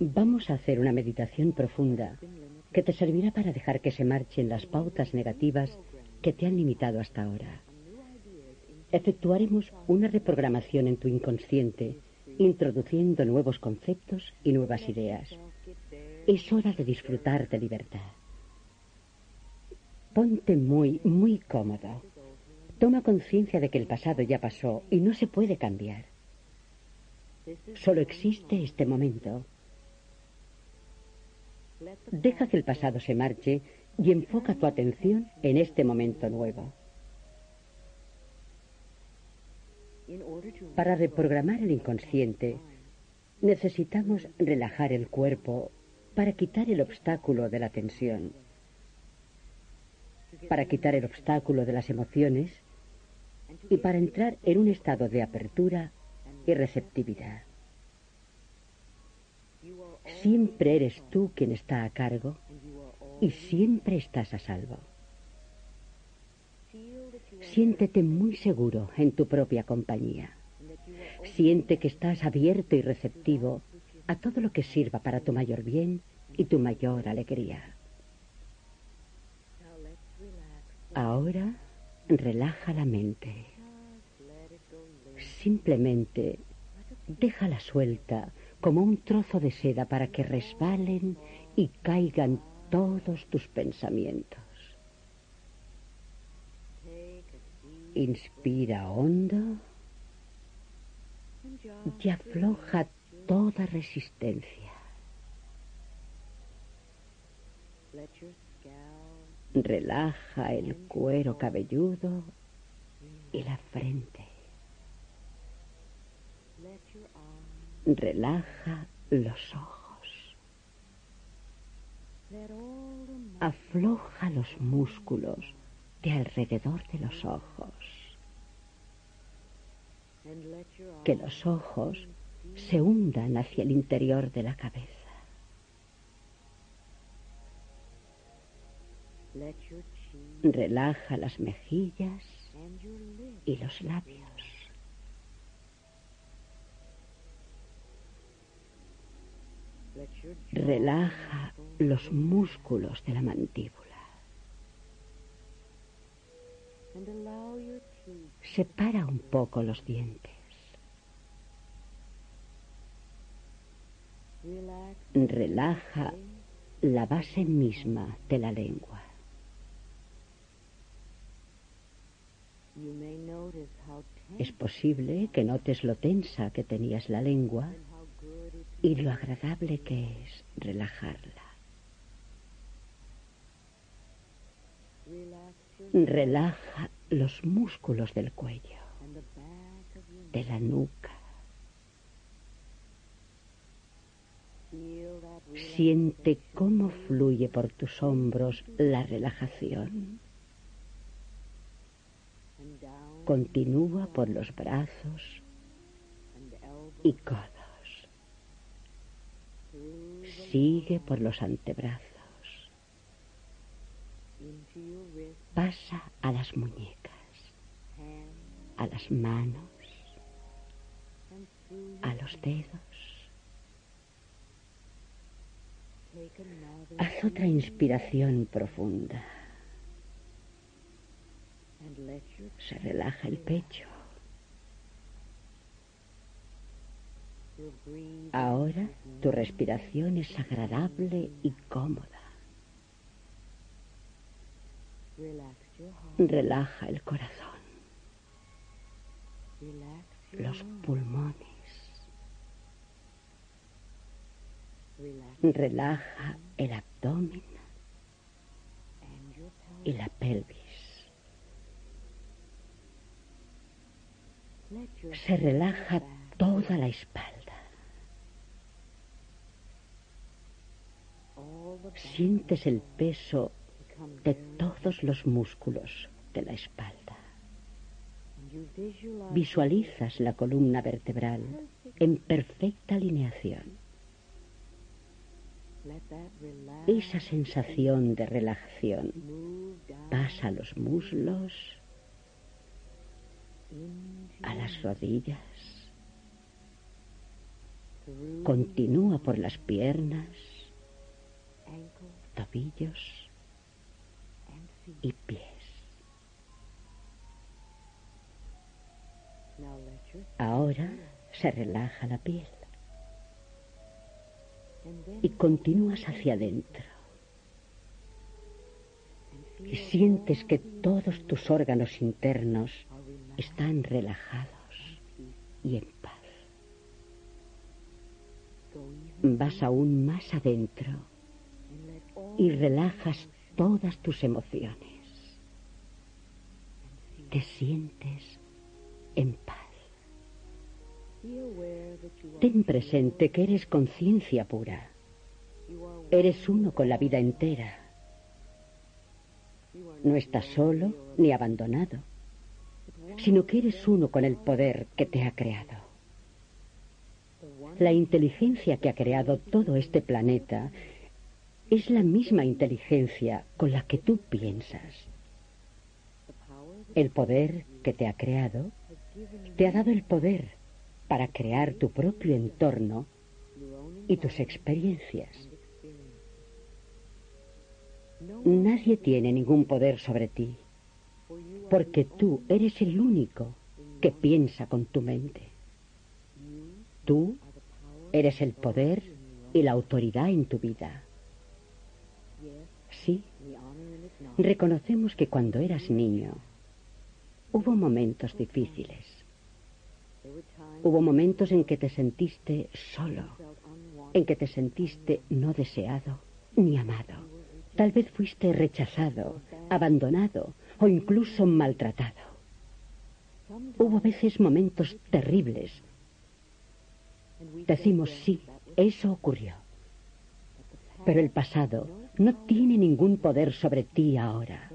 Vamos a hacer una meditación profunda que te servirá para dejar que se marchen las pautas negativas que te han limitado hasta ahora. Efectuaremos una reprogramación en tu inconsciente, introduciendo nuevos conceptos y nuevas ideas. Es hora de disfrutar de libertad. Ponte muy, muy cómodo. Toma conciencia de que el pasado ya pasó y no se puede cambiar. Solo existe este momento. Deja que el pasado se marche y enfoca tu atención en este momento nuevo. Para reprogramar el inconsciente, necesitamos relajar el cuerpo para quitar el obstáculo de la tensión para quitar el obstáculo de las emociones y para entrar en un estado de apertura receptividad. Siempre eres tú quien está a cargo y siempre estás a salvo. Siéntete muy seguro en tu propia compañía. Siente que estás abierto y receptivo a todo lo que sirva para tu mayor bien y tu mayor alegría. Ahora relaja la mente. Simplemente déjala suelta como un trozo de seda para que resbalen y caigan todos tus pensamientos. Inspira hondo y afloja toda resistencia. Relaja el cuero cabelludo y la frente. Relaja los ojos. Afloja los músculos de alrededor de los ojos. Que los ojos se hundan hacia el interior de la cabeza. Relaja las mejillas y los labios. Relaja los músculos de la mandíbula. Separa un poco los dientes. Relaja la base misma de la lengua. Es posible que notes lo tensa que tenías la lengua y lo agradable que es relajarla. Relaja los músculos del cuello, de la nuca. Siente cómo fluye por tus hombros la relajación. Continúa por los brazos y codos. Sigue por los antebrazos. Pasa a las muñecas, a las manos, a los dedos. Haz otra inspiración profunda. Se relaja el pecho. Ahora tu respiración es agradable y cómoda. Relaja el corazón, los pulmones. Relaja el abdomen y la pelvis. Se relaja toda la espalda. Sientes el peso de todos los músculos de la espalda. Visualizas la columna vertebral en perfecta alineación. Esa sensación de relajación pasa a los muslos, a las rodillas, Continúa por las piernas, tobillos y pies. Ahora se relaja la piel y continúas hacia adentro. Y sientes que todos tus órganos internos están relajados y en paz. Vas aún más adentro y relajas todas tus emociones. Te sientes en paz. Ten presente que eres conciencia pura. Eres uno con la vida entera. No estás solo ni abandonado, sino que eres uno con el poder que te ha creado. La inteligencia que ha creado todo este planeta es la misma inteligencia con la que tú piensas. El poder que te ha creado te ha dado el poder para crear tu propio entorno y tus experiencias. Nadie tiene ningún poder sobre ti, porque tú eres el único que piensa con tu mente. Tú eres el poder y la autoridad en tu vida. Sí, reconocemos que cuando eras niño hubo momentos difíciles Hubo momentos en que te sentiste solo, en que te sentiste no deseado ni amado. Tal vez fuiste rechazado, abandonado o incluso maltratado. Hubo a veces momentos terribles. Decimos sí, eso ocurrió. Pero el pasado no tiene ningún poder sobre ti ahora.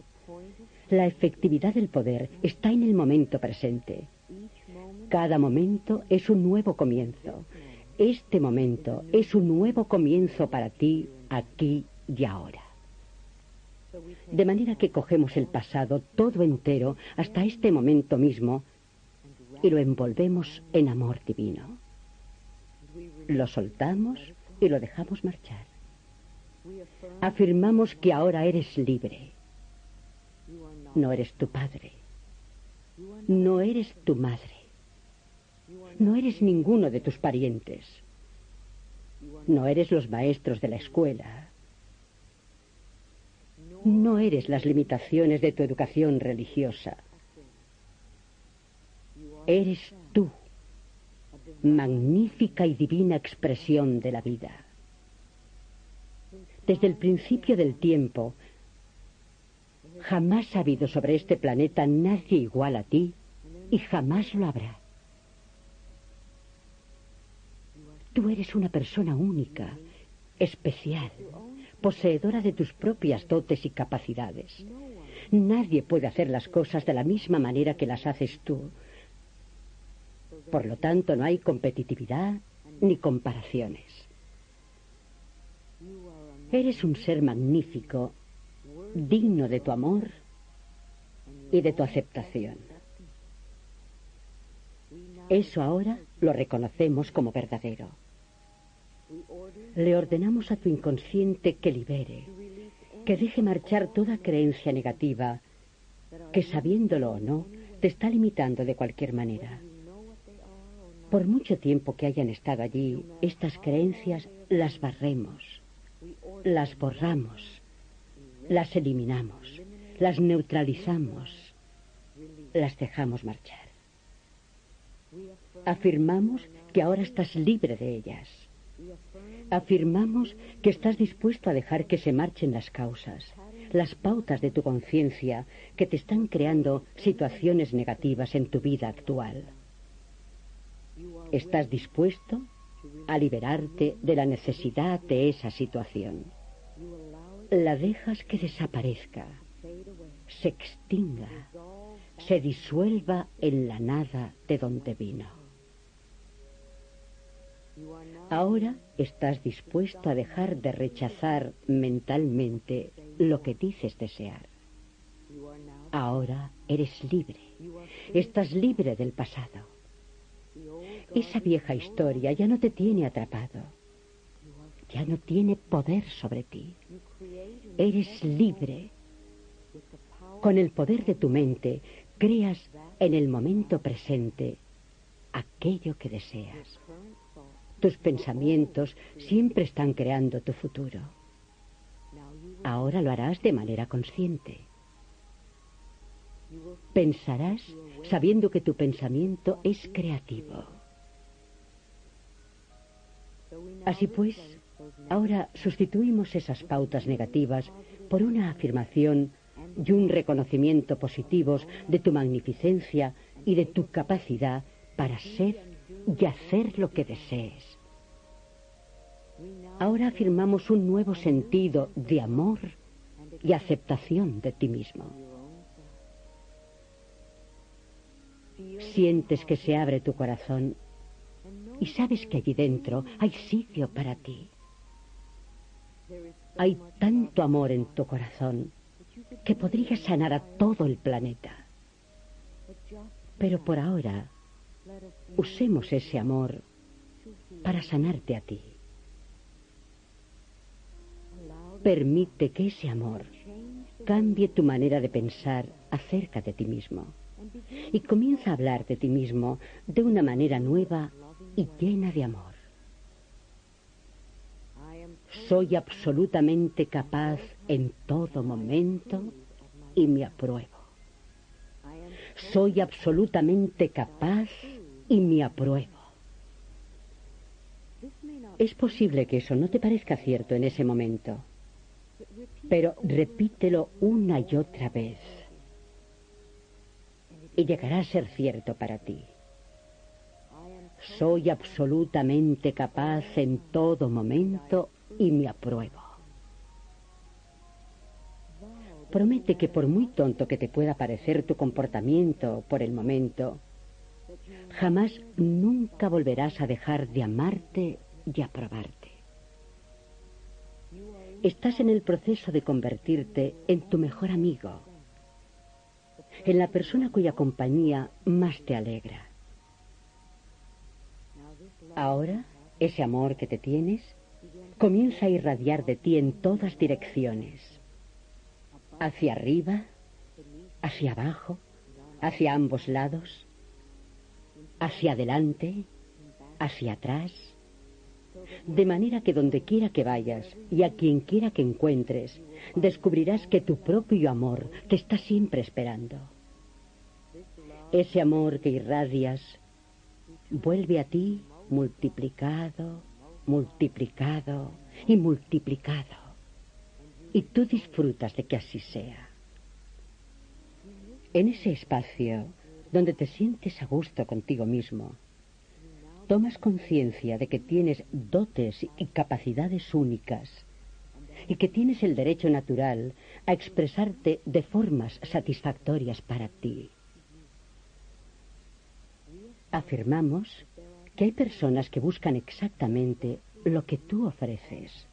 La efectividad del poder está en el momento presente. Cada momento es un nuevo comienzo. Este momento es un nuevo comienzo para ti, aquí y ahora. De manera que cogemos el pasado todo entero hasta este momento mismo y lo envolvemos en amor divino. Lo soltamos y lo dejamos marchar. Afirmamos que ahora eres libre. No eres tu padre. No eres tu madre. No eres ninguno de tus parientes. No eres los maestros de la escuela. No eres las limitaciones de tu educación religiosa. Eres tú, magnífica y divina expresión de la vida. Desde el principio del tiempo, jamás ha habido sobre este planeta nadie igual a ti y jamás lo habrá. Tú eres una persona única, especial, poseedora de tus propias dotes y capacidades. Nadie puede hacer las cosas de la misma manera que las haces tú. Por lo tanto, no hay competitividad ni comparaciones. Eres un ser magnífico, digno de tu amor y de tu aceptación. Eso ahora lo reconocemos como verdadero. Le ordenamos a tu inconsciente que libere, que deje marchar toda creencia negativa que sabiéndolo o no te está limitando de cualquier manera. Por mucho tiempo que hayan estado allí, estas creencias las barremos, las borramos, las eliminamos, las neutralizamos, las dejamos marchar. Afirmamos que ahora estás libre de ellas Afirmamos que estás dispuesto a dejar que se marchen las causas, las pautas de tu conciencia que te están creando situaciones negativas en tu vida actual. Estás dispuesto a liberarte de la necesidad de esa situación. La dejas que desaparezca, se extinga, se disuelva en la nada de donde vino. Ahora estás dispuesto a dejar de rechazar mentalmente lo que dices desear. Ahora eres libre. Estás libre del pasado. Esa vieja historia ya no te tiene atrapado. Ya no tiene poder sobre ti. Eres libre. Con el poder de tu mente, creas en el momento presente aquello que deseas. Tus pensamientos siempre están creando tu futuro. Ahora lo harás de manera consciente. Pensarás sabiendo que tu pensamiento es creativo. Así pues, ahora sustituimos esas pautas negativas por una afirmación y un reconocimiento positivos de tu magnificencia y de tu capacidad para ser y hacer lo que desees. Ahora afirmamos un nuevo sentido de amor y aceptación de ti mismo. Sientes que se abre tu corazón y sabes que allí dentro hay sitio para ti. Hay tanto amor en tu corazón que podría sanar a todo el planeta. Pero por ahora, usemos ese amor para sanarte a ti. Permite que ese amor cambie tu manera de pensar acerca de ti mismo y comienza a hablar de ti mismo de una manera nueva y llena de amor. Soy absolutamente capaz en todo momento y me apruebo. Soy absolutamente capaz y me apruebo. Es posible que eso no te parezca cierto en ese momento, pero repítelo una y otra vez y llegará a ser cierto para ti. Soy absolutamente capaz en todo momento y me apruebo. Promete que por muy tonto que te pueda parecer tu comportamiento por el momento, jamás nunca volverás a dejar de amarte y aprobarte. Estás en el proceso de convertirte en tu mejor amigo, en la persona cuya compañía más te alegra. Ahora, ese amor que te tienes comienza a irradiar de ti en todas direcciones. Hacia arriba, hacia abajo, hacia ambos lados, hacia adelante, hacia atrás, de manera que donde quiera que vayas y a quien quiera que encuentres, descubrirás que tu propio amor te está siempre esperando. Ese amor que irradias vuelve a ti multiplicado, multiplicado y multiplicado. Y tú disfrutas de que así sea. En ese espacio donde te sientes a gusto contigo mismo, tomas conciencia de que tienes dotes y capacidades únicas y que tienes el derecho natural a expresarte de formas satisfactorias para ti. Afirmamos que hay personas que buscan exactamente lo que tú ofreces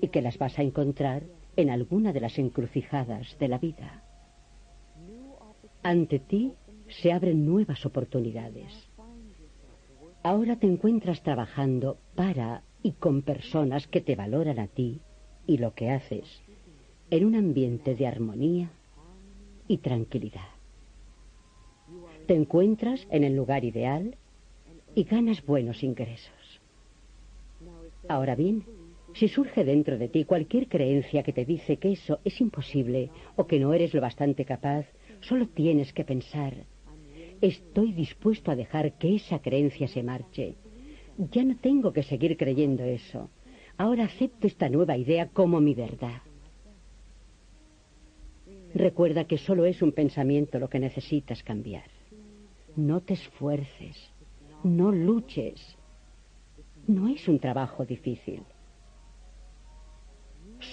y que las vas a encontrar en alguna de las encrucijadas de la vida. Ante ti se abren nuevas oportunidades. Ahora te encuentras trabajando para y con personas que te valoran a ti y lo que haces en un ambiente de armonía y tranquilidad. Te encuentras en el lugar ideal y ganas buenos ingresos. Ahora bien, si surge dentro de ti cualquier creencia que te dice que eso es imposible o que no eres lo bastante capaz, solo tienes que pensar, estoy dispuesto a dejar que esa creencia se marche. Ya no tengo que seguir creyendo eso. Ahora acepto esta nueva idea como mi verdad. Recuerda que solo es un pensamiento lo que necesitas cambiar. No te esfuerces. No luches. No es un trabajo difícil.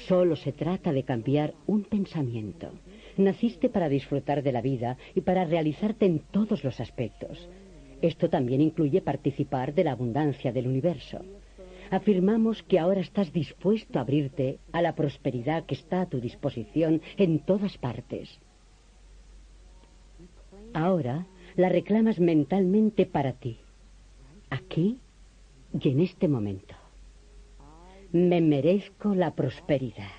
Solo se trata de cambiar un pensamiento. Naciste para disfrutar de la vida y para realizarte en todos los aspectos. Esto también incluye participar de la abundancia del universo. Afirmamos que ahora estás dispuesto a abrirte a la prosperidad que está a tu disposición en todas partes. Ahora la reclamas mentalmente para ti aquí y en este momento. Me merezco la prosperidad.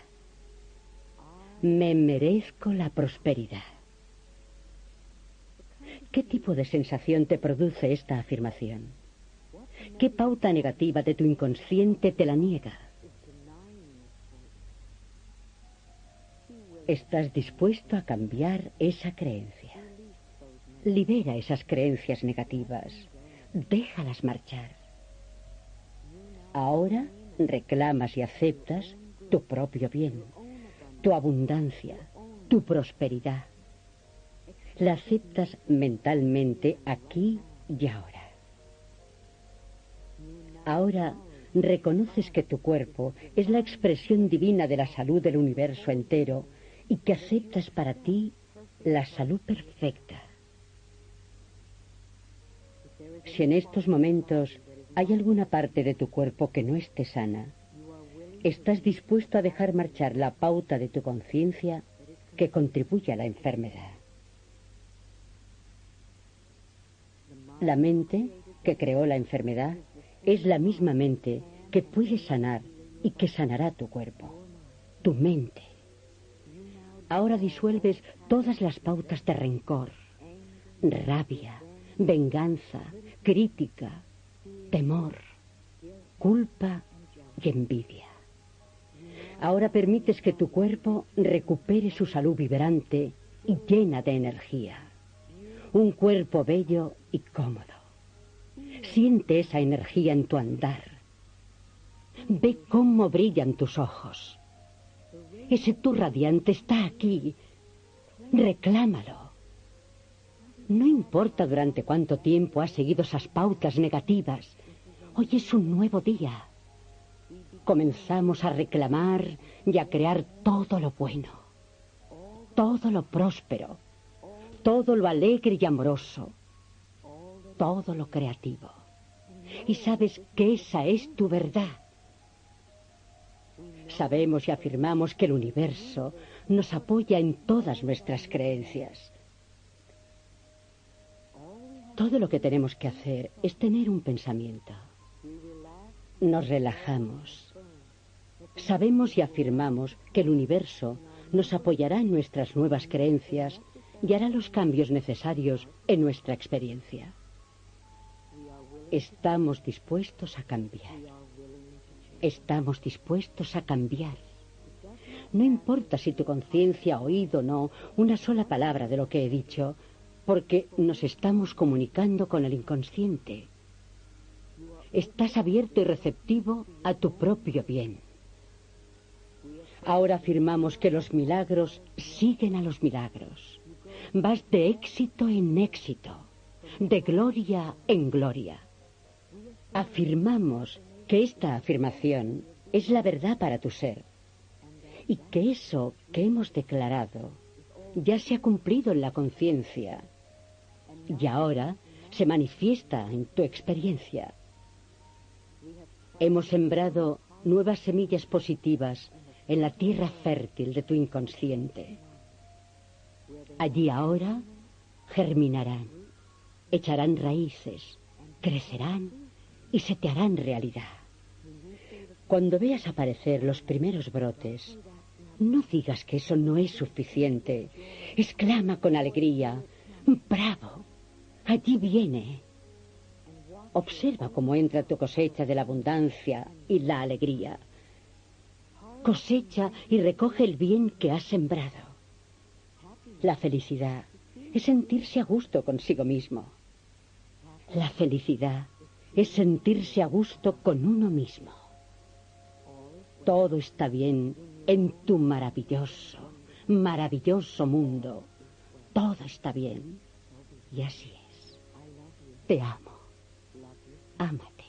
Me merezco la prosperidad. ¿Qué tipo de sensación te produce esta afirmación? ¿Qué pauta negativa de tu inconsciente te la niega? ¿Estás dispuesto a cambiar esa creencia? Libera esas creencias negativas. Déjalas marchar. Ahora reclamas y aceptas tu propio bien, tu abundancia, tu prosperidad. La aceptas mentalmente aquí y ahora. Ahora reconoces que tu cuerpo es la expresión divina de la salud del universo entero y que aceptas para ti la salud perfecta. Si en estos momentos hay alguna parte de tu cuerpo que no esté sana, estás dispuesto a dejar marchar la pauta de tu conciencia que contribuye a la enfermedad. La mente que creó la enfermedad es la misma mente que puede sanar y que sanará tu cuerpo, tu mente. Ahora disuelves todas las pautas de rencor, rabia, venganza, crítica, temor, culpa y envidia. Ahora permites que tu cuerpo recupere su salud vibrante y llena de energía. Un cuerpo bello y cómodo. Siente esa energía en tu andar. Ve cómo brillan tus ojos. Ese tú radiante está aquí. Reclámalo. No importa durante cuánto tiempo has seguido esas pautas negativas. Hoy es un nuevo día. Comenzamos a reclamar y a crear todo lo bueno, todo lo próspero, todo lo alegre y amoroso, todo lo creativo. Y sabes que esa es tu verdad. Sabemos y afirmamos que el universo nos apoya en todas nuestras creencias. Todo lo que tenemos que hacer es tener un pensamiento. Nos relajamos. Sabemos y afirmamos que el universo nos apoyará en nuestras nuevas creencias y hará los cambios necesarios en nuestra experiencia. Estamos dispuestos a cambiar. Estamos dispuestos a cambiar. No importa si tu conciencia ha oído o no una sola palabra de lo que he dicho, porque nos estamos comunicando con el inconsciente. Estás abierto y receptivo a tu propio bien. Ahora afirmamos que los milagros siguen a los milagros. Vas de éxito en éxito, de gloria en gloria. Afirmamos que esta afirmación es la verdad para tu ser y que eso que hemos declarado ya se ha cumplido en la conciencia y ahora se manifiesta en tu experiencia. Hemos sembrado nuevas semillas positivas en la tierra fértil de tu inconsciente. Allí ahora germinarán, echarán raíces, crecerán y se te harán realidad. Cuando veas aparecer los primeros brotes, no digas que eso no es suficiente. Exclama con alegría, bravo, Allí viene. Observa cómo entra tu cosecha de la abundancia y la alegría. Cosecha y recoge el bien que has sembrado. La felicidad es sentirse a gusto consigo mismo. La felicidad es sentirse a gusto con uno mismo. Todo está bien en tu maravilloso, maravilloso mundo. Todo está bien. Y así es. Te amo. Ámate.